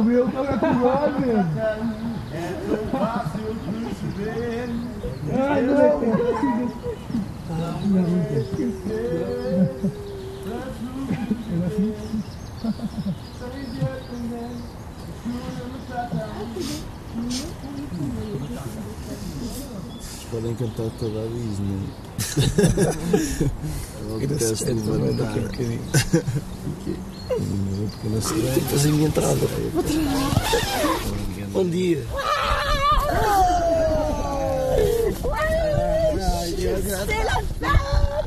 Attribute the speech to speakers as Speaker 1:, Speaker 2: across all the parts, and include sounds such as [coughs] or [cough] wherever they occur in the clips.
Speaker 1: o meu estava com olhos.
Speaker 2: É tão fácil perceber.
Speaker 1: Ah, não.
Speaker 3: Podem cantar toda a Disney. [laughs] É o que teste de levantar. Uma pequena sereia.
Speaker 4: Tem que fazer a minha entrada. Bom dia.
Speaker 5: C'est la fête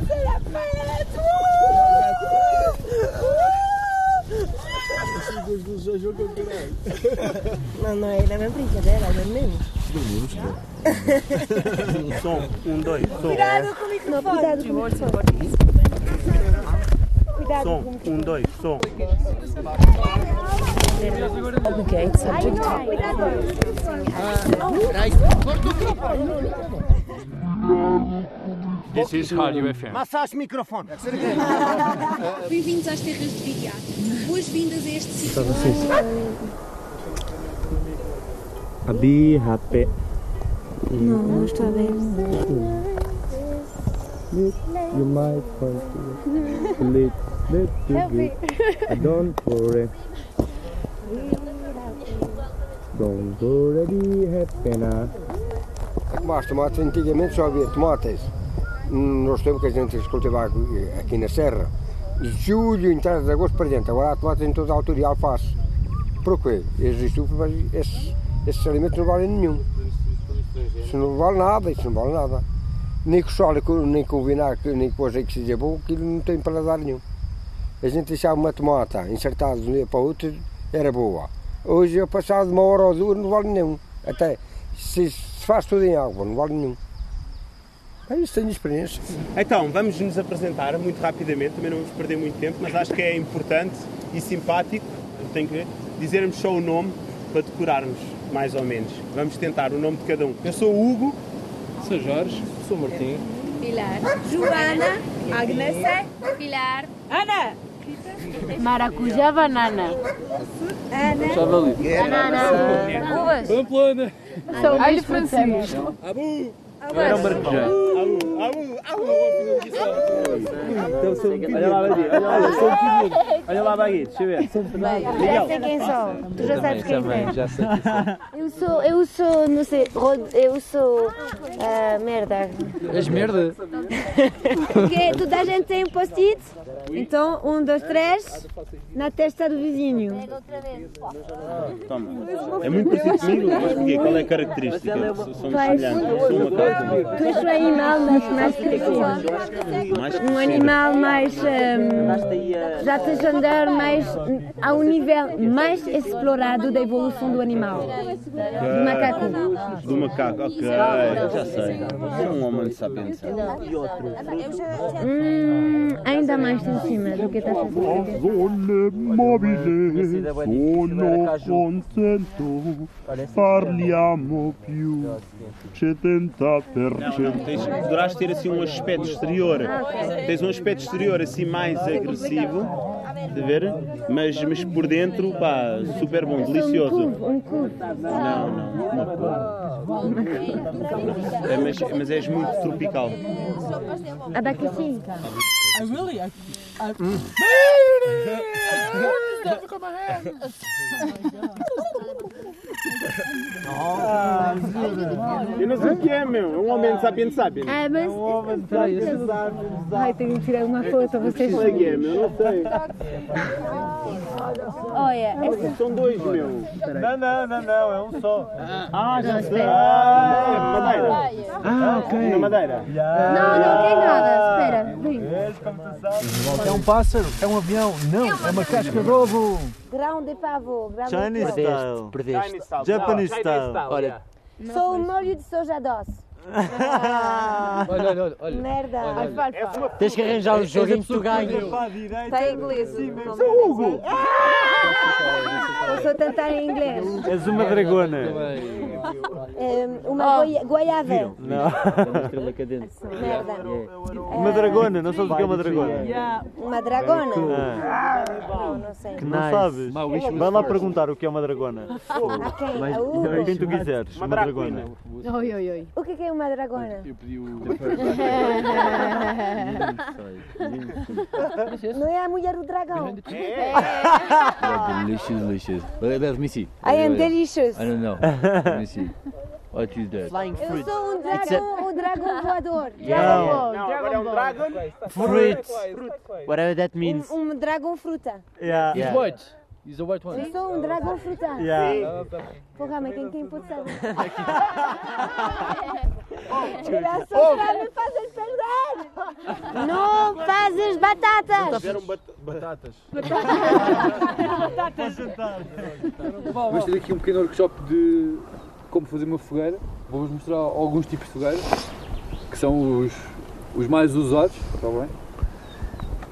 Speaker 5: C'est la fête
Speaker 6: Não, não é, não é brincadeira, é mesmo.
Speaker 3: Pô.
Speaker 2: Som, um, dois, som.
Speaker 6: Cuidado com o microfone. Cuidado com o microfone.
Speaker 2: Som, um, dois, som.
Speaker 6: Subject.
Speaker 7: This is Radio FM.
Speaker 2: Massagem microfone.
Speaker 8: Bem-vindos às terras de Viriato. Boas-vindas a este sítio.
Speaker 2: Be happy.
Speaker 6: Não, não está bem.
Speaker 2: You might find it a little bit too good. Don't worry. Don't worry, be happy now.
Speaker 9: Mas tomates antigamente só havia tomates. Nos tempos que a gente cultivava aqui na Serra, de julho, entrada de agosto para dentro. Agora há tomates em toda a altura e alface. Por quê? Existe, mas esses, esses alimentos não valem nenhum. Isso não vale nada, isso não vale nada. Nem com sal, nem com vinagre, nem com azeite que seja bom, aquilo não tem paladar nenhum. A gente deixava uma tomata insertada de um dia para o outro, era boa. Hoje, ao passar de uma hora ou duas, não vale nenhum. Até se, se faz tudo em água, não vale nenhum. É isso, tenho experiência.
Speaker 2: Então, vamos nos apresentar muito rapidamente, também não vamos perder muito tempo, mas acho que é importante e simpático, tenho que ver, dizermos só o nome para decorarmos, mais ou menos. Vamos tentar o nome de cada um. Eu sou o Hugo.
Speaker 7: Sou Jorge.
Speaker 3: Sou Martim.
Speaker 8: Pilar.
Speaker 6: Joana, Agnes,
Speaker 8: Pilar.
Speaker 6: Ana,
Speaker 10: Maracujá, banana.
Speaker 6: Ana,
Speaker 7: Javali.
Speaker 10: Banana. Uvas.
Speaker 7: Pamplona.
Speaker 10: São alho francês.
Speaker 7: Abu.
Speaker 2: Era o maracujá. Abu, abu, abu. Então um Olha lá, Baguete. Olha lá, um pedido. Olha lá, Baguete. Deixa eu ver.
Speaker 6: já sei quem sou. Tu já sabes quem é.
Speaker 3: já sei
Speaker 10: Eu sou, eu sou, não sei, rod- eu sou, ah, merda.
Speaker 7: És merda? [laughs]
Speaker 6: Porque toda a gente tem um post-it. Então, um, dois, três, na testa do vizinho.
Speaker 2: Toma. É muito parecido comigo, mas porquê? Qual é a característica? Somos
Speaker 6: Pois.
Speaker 2: semelhantes. Sou uma macaco.
Speaker 6: Tu és um animal mais, mais crescido. Um animal mais. hum, já tens andar mais ao nível mais explorado da evolução do animal. Do macaco.
Speaker 2: Do macaco, ok. Já sei. Sou um homem sapiens.
Speaker 6: Hum, ainda mais em cima do que estás a fazer.
Speaker 2: Zone mobile, sono contento, parliamo più, 70%. Tens, poderás ter assim um aspecto exterior, tens um aspetto exterior assim mais agressivo, de ver, mas, mas por dentro, pá, super bom, delicioso.
Speaker 6: Um cubo.
Speaker 2: Não, não, uma cor. É, mas, mas és muito tropical.
Speaker 6: Abacaxi. I really, I, I, mm.
Speaker 2: Eu [laughs] não sei o que é, meu. É um homem sapiens sapiens.
Speaker 6: Ah, mas. Ai, tenho que tirar uma foto. Vocês.
Speaker 2: Não sei o que é, meu. Não sei.
Speaker 6: Olha, essa.
Speaker 2: São dois, meu.
Speaker 1: Não, não, não, não, é um só.
Speaker 2: Ah, já sei. Ah, é Madeira. Ah, ok. Na Madeira.
Speaker 6: Não, não tem nada. Espera, vem.
Speaker 1: É um pássaro, é um avião, não, é uma casca de ovo.
Speaker 6: Grão de pavo. Grão de
Speaker 1: Chinese
Speaker 6: pavo.
Speaker 1: style.
Speaker 7: Perdeste.
Speaker 1: Japanese style.
Speaker 7: Olha,
Speaker 6: Sou um molho de soja doce. [laughs]
Speaker 7: olha, olha, olha. olha.
Speaker 6: Merda.
Speaker 7: Tens que arranjar o jogo em que tu ganhas.
Speaker 1: A.
Speaker 6: Está em inglês. Posso tentar em inglês.
Speaker 1: És uma dragona. [laughs]
Speaker 10: É, uma goia- goiaba.
Speaker 4: Não.
Speaker 7: Uma estrela cadente.
Speaker 10: Merda.
Speaker 4: Uma dragona, não sabes o que é uma dragona?
Speaker 10: Uma dragona.
Speaker 4: Ah,
Speaker 10: Não, não sei.
Speaker 4: não sabes? Vai lá perguntar o que é uma dragona.
Speaker 10: A quem? A Hugo?
Speaker 4: Quem tu quiseres, uma dragona.
Speaker 6: Oi, oi, oi.
Speaker 10: O que é que é uma dragona?
Speaker 7: Eu pedi o. [laughs]
Speaker 10: Não é a mulher do dragão.
Speaker 7: delicious, delicious. Let, let me see.
Speaker 10: I am delicious.
Speaker 7: I don't know. Let me see. What is that?
Speaker 4: Flying
Speaker 10: Eu sou um dragão, um dragão voador.
Speaker 4: Não.
Speaker 2: Não, agora é um dragon.
Speaker 4: Fruit. Whatever that means.
Speaker 10: Um, um dragão fruta.
Speaker 4: Yeah.
Speaker 7: He's white. He's a white one.
Speaker 10: Eu sou um dragão fruta.
Speaker 4: Yeah.
Speaker 10: Porra, mas quem, quem pode saber? Só para me fazer perder. Não fazes batatas.
Speaker 2: Fizeram bat- batatas. [laughs]
Speaker 11: Vamos ter aqui um pequeno workshop de como fazer uma fogueira. Vou-vos mostrar alguns tipos de fogueira, que são os, os mais usados, está bem?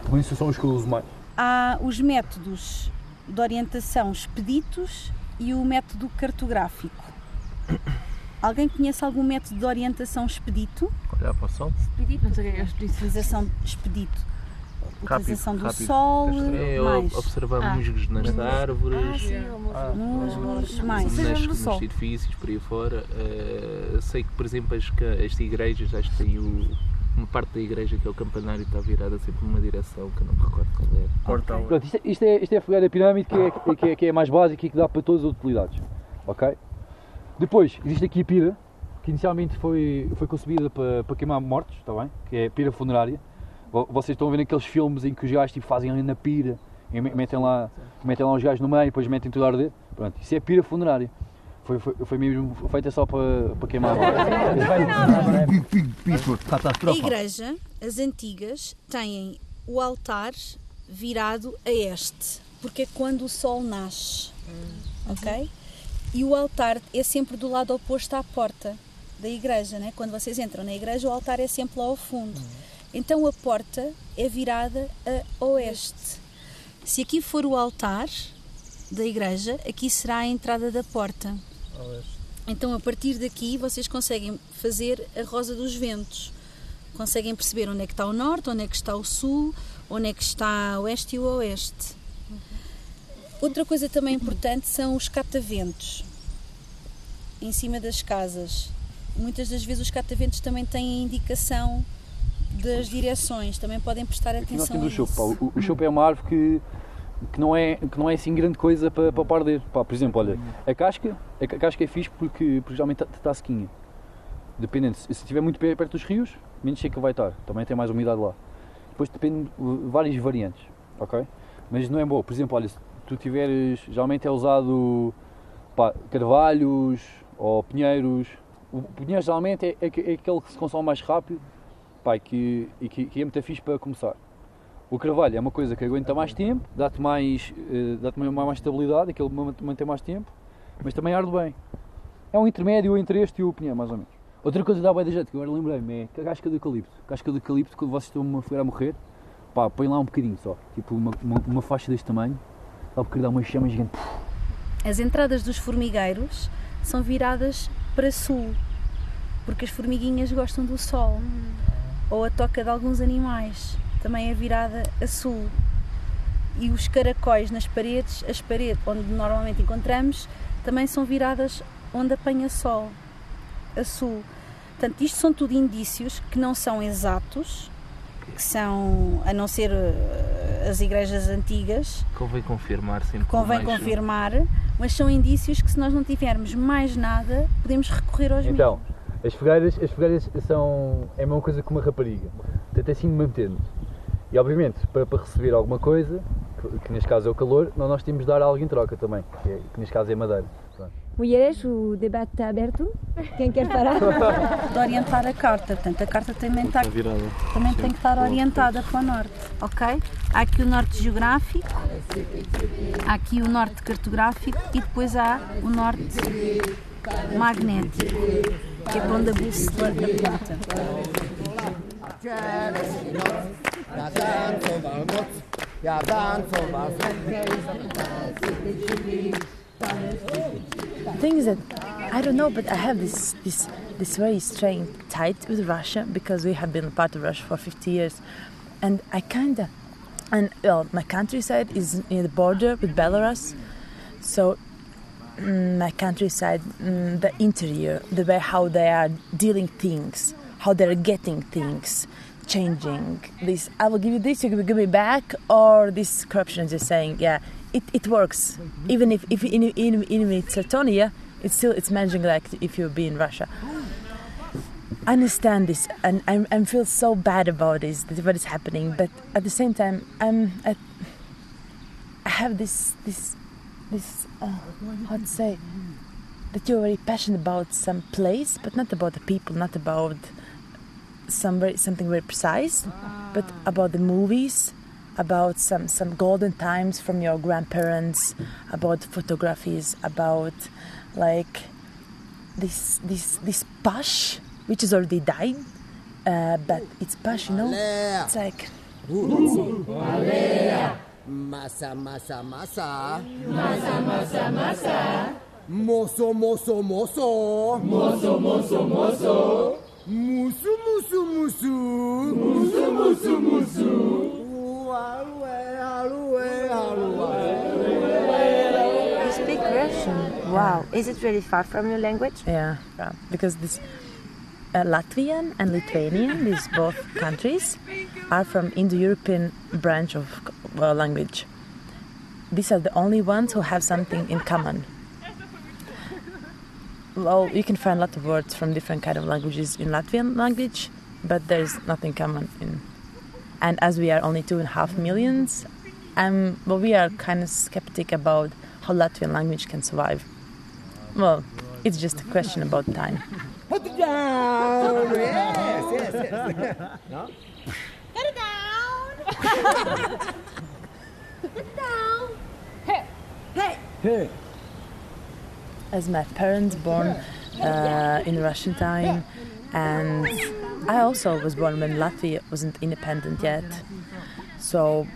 Speaker 11: Por isso são os que eu uso mais.
Speaker 8: Há os métodos de orientação expeditos e o método cartográfico. [coughs] Alguém conhece algum método de orientação expedito?
Speaker 7: Olhar para o sol.
Speaker 8: Não sei o que é expedito. Utilização expedito.
Speaker 7: Rápido,
Speaker 8: Utilização do
Speaker 7: rápido.
Speaker 8: sol,
Speaker 7: É,
Speaker 8: mais.
Speaker 7: observar
Speaker 8: Ah.
Speaker 7: musgos nas árvores,
Speaker 8: Musgos, mais.
Speaker 7: nas, nos edifícios, por aí fora. Eh, sei que, por exemplo, as, as igrejas, acho que tem o, uma parte da igreja que é o campanário está virada sempre numa direção que eu não me recordo qual é. Portal.
Speaker 11: Pronto, isto, é- isto é, isto é a fogueira pirâmide que é, que, é, que é a mais básica e que dá para todas as utilidades. Ok? Depois, existe aqui a pira, que inicialmente foi, foi concebida para, para queimar mortos, está bem? Que é a pira funerária. Vo- Vocês estão a ver aqueles filmes em que os gajos tipo, fazem ali na pira, e me- metem lá, metem lá os gajos no meio e depois metem tudo a arder. Pronto, isso é a pira funerária. Foi, foi, foi mesmo feita só para, para queimar
Speaker 8: A igreja, as antigas, têm o altar virado a este, porque é quando o sol nasce. Ok? E o altar é sempre do lado oposto à porta da igreja, né? Quando vocês entram na igreja, o altar é sempre lá ao fundo. Então a porta é virada a oeste. Se aqui for o altar da igreja, aqui será a entrada da porta. Então, a partir daqui, vocês conseguem fazer a rosa dos ventos. Conseguem perceber onde é que está o norte, onde é que está o sul, onde é que está o oeste e o oeste. Outra coisa também importante são os cataventos em cima das casas. Muitas das vezes os cataventos também têm indicação das direções, também podem prestar
Speaker 11: Aqui nós
Speaker 8: atenção
Speaker 11: temos o chopo. O, o chopo é uma árvore que, que, não é, que não é assim grande coisa para, para perder. Pá, por exemplo, olha, a casca, a ca- casca é fixe porque, porque geralmente está, está sequinha. Dependendo, se estiver muito pe- perto dos rios, menos seca vai estar. Também tem mais umidade lá. Depois depende de várias variantes, ok? Mas não é boa. Por exemplo, olha, se tu tiveres, geralmente é usado pá, carvalhos ou pinheiros. O pinheiro geralmente é, é, é aquele que se consome mais rápido pá, que, e que, que é muito fixe para começar. O carvalho é uma coisa que aguenta mais tempo, dá-te mais, eh, dá-te mais, estabilidade, aquele man- mantém mais tempo, mas também arde bem. É um intermédio entre este e o pinheiro, mais ou menos. Outra coisa da jeito, que agora lembrei-me, é a casca de eucalipto. A casca de eucalipto, quando vocês estão a fogueira a morrer, pá, põe lá um bocadinho só, tipo uma, uma, uma faixa deste tamanho, dá porque dá uma chama gigante.
Speaker 8: As entradas dos formigueiros são viradas para sul, porque as formiguinhas gostam do sol. Ou a toca de alguns animais também é virada a sul. E os caracóis nas paredes, as paredes onde normalmente encontramos, também são viradas onde apanha sol, a sul. Portanto, isto são tudo indícios que não são exatos, que são, a não ser eh, as igrejas antigas,
Speaker 7: Convém confirmar sempre.
Speaker 8: convém
Speaker 7: mais-
Speaker 8: confirmar, mas são indícios que se nós não tivermos mais nada, podemos recorrer aos
Speaker 11: Então, as fogueiras, as fogueiras são é a mesma coisa que uma rapariga. Portanto, assim mantendo. E obviamente, para, para receber alguma coisa, que, que neste caso é o calor, nós, nós temos de dar algo em troca também, que, é- que neste caso é madeira. Pronto.
Speaker 6: Mulheres, o debate está aberto. Quem quer parar?
Speaker 8: de orientar a carta. Portanto, a carta também, está, também tem que estar orientada para o norte, ok? Há aqui o norte geográfico, há aqui o norte cartográfico e depois há o norte magnético, que é para onde a bússola aponta.
Speaker 6: Tenho
Speaker 12: I don't know, but I have this this this very strange tight with Russia because we have been part of Russia for 50 years, and I kinda and well, my countryside is near the border with Belarus, so mm, my countryside, mm, the interior, the way how they are dealing things, how they're getting things, changing. This I will give you this, you give me back, or this corruption is just saying, yeah, it, it works. Even if if in in, in it's Estonia, it's still it's managing like if you be in Russia. I understand this, and I, I feel so bad about this, that what is happening. But at the same time, I'm I, I have this this this uh, how to say that you're very passionate about some place, but not about the people, not about some very, something very precise, but about the movies, about some some golden times from your grandparents, about photographies, about like this this this push which is already dying, uh, but it's push, you know. It's like.
Speaker 13: Moço, moço, moço.
Speaker 5: Moço, moço, moço.
Speaker 13: Musu, musu, musu.
Speaker 5: Musu, musu, musu.
Speaker 12: You speak Russian. Wow. Is it really far from your language? Yeah, yeah. Because this uh, Latvian and Lithuanian, these both countries, are from Indo-European branch of uh, language. These are the only ones who have something in common. Well, you can find a lot of words from different kind of languages in Latvian language, but there's nothing common in. And as we are only two and a half millions, um, well, we are kind of skeptic about how Latvian language can survive. Well, it's just a question about time.
Speaker 13: Put it down. Yes, yes, yes. No?
Speaker 5: Get it down. Get it down. Hey. Hey.
Speaker 12: Hey. As my parents born uh, in Russian time, and I also was born when Latvia wasn't independent yet. So,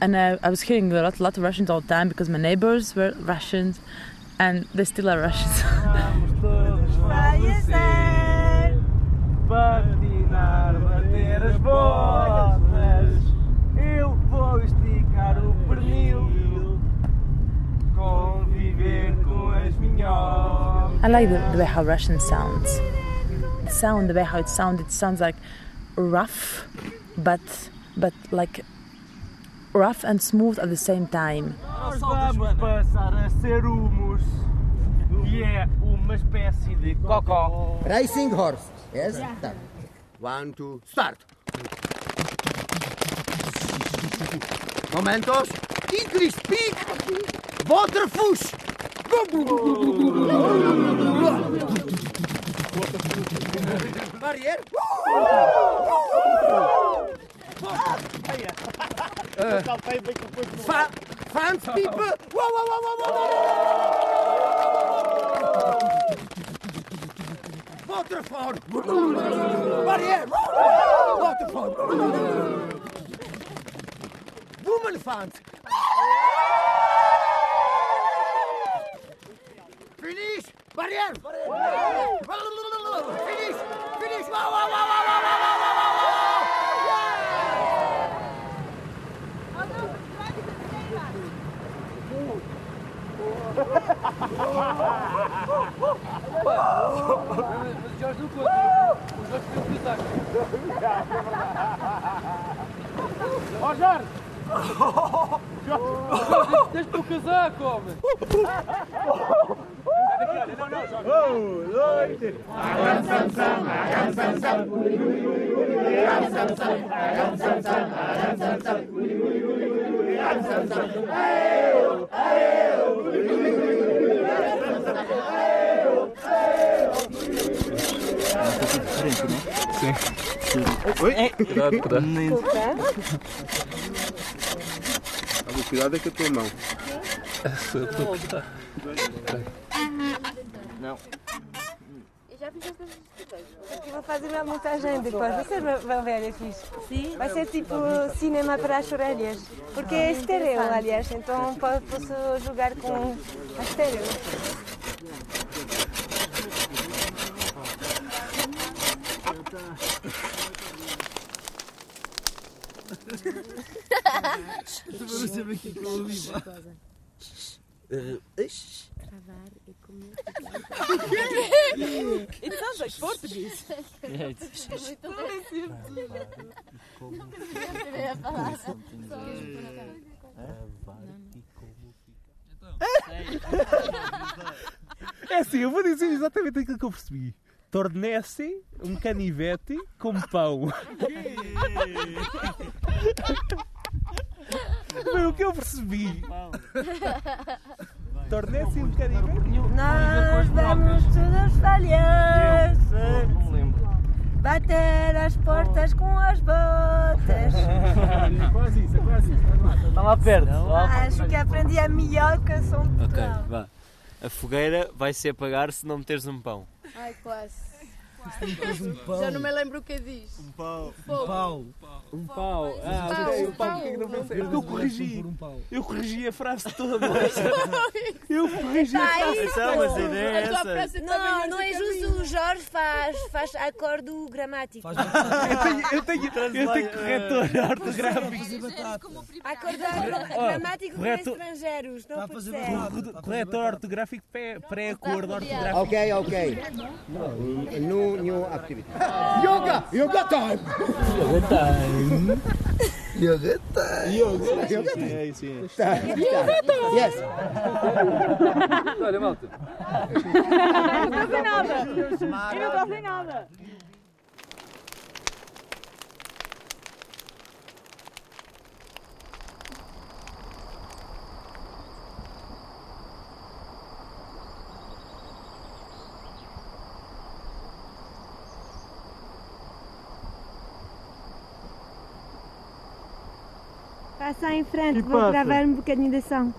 Speaker 12: and I, I was hearing a lot, lot of Russians all the time because my neighbors were Russians, and they still are Russians. [laughs] I like the, the way how Russian sounds. The sound, the way how it sounds, it sounds like rough, but but like rough and smooth at the same time.
Speaker 5: Nós vamos passar a ser humus, que é uma espécie de cocó.
Speaker 13: Racing horse. Yes? Start. One, two, start. Momentos. English speak. Waterfush. Barrière. Vaanspiepen. Wow, wow, wow, wow, wow. Waterfall. Barrière. Waterfall. Woemenvaant.
Speaker 5: Mas o Jorge não conta. Jorge tem podiam casaco. Ó Jorge! Jorge, deixa o casaco, homem! Um, dois, Agam Samsam, Agam Samsam, Agam Samsam, Agam Samsam, Agam Samsam, Agam Samsam, ui.
Speaker 7: diferente, né?
Speaker 2: Sim. Oi?
Speaker 7: Cuidado, cuidado.
Speaker 2: Olha, Cuidado é com a tua mão.
Speaker 10: Não. Eu já fiz essas Aqui vou fazer uma montagem depois. Vocês vão ver, é fixe. Sim. Vai ser tipo cinema para as orelhas. Porque é estéreo, aliás. Então po- posso jogar com a estéreo.
Speaker 7: Também não sei o é que eu ouvi, pá.
Speaker 6: Travar e comer.
Speaker 4: It sounds like Portuguese.
Speaker 5: Yeah, it's-
Speaker 4: Muito
Speaker 14: É assim, eu vou dizer exatamente aquilo que eu percebi. Tornece um canivete com pão. [laughs] Foi o que eu percebi. Tornece um canivete.
Speaker 4: Nós vamos todas falhas.
Speaker 5: Não me lembro.
Speaker 4: Bater as portas com as botas.
Speaker 11: É quase isso, é quase isso.
Speaker 5: Está lá perto.
Speaker 4: Acho que aprendi a melhor canção de
Speaker 15: Ok,
Speaker 4: Portugal.
Speaker 15: vá. A fogueira vai se apagar se não meteres um pão.
Speaker 16: Ai, quase.
Speaker 7: Um pão.
Speaker 16: Já não me lembro o que diz.
Speaker 14: Um pau.
Speaker 7: Um pau.
Speaker 11: Um pau. Ah,
Speaker 16: Pau,
Speaker 11: ok.
Speaker 14: O pau, é que não pensei? Porque eu corrigi.
Speaker 7: Por um pau.
Speaker 14: Eu corrigi a frase toda. [laughs] Eu corrigi a frase
Speaker 15: mas a ideia é essa.
Speaker 16: frase
Speaker 6: Não, não é justo. O Jorge faz, faz acordo gramático.
Speaker 14: Eu tenho, eu tenho, eu tenho corretor ortográfico.
Speaker 6: Acordo gramático com estrangeiros. Não pode ser.
Speaker 14: Corre- Corretor ortográfico pré- pré-acordo ortográfico.
Speaker 13: Okay, okay. New, new activity. Yoga! Yoga time!
Speaker 7: Yoga time.
Speaker 13: Yoga
Speaker 14: É isso, é.
Speaker 13: Start, start. Yes.
Speaker 11: Olha, malta.
Speaker 4: Eu não sei nada. Eu não estou a ver nada.
Speaker 6: Passa em frente,
Speaker 5: Que
Speaker 6: vou
Speaker 5: passa?
Speaker 6: gravar um bocadinho de som.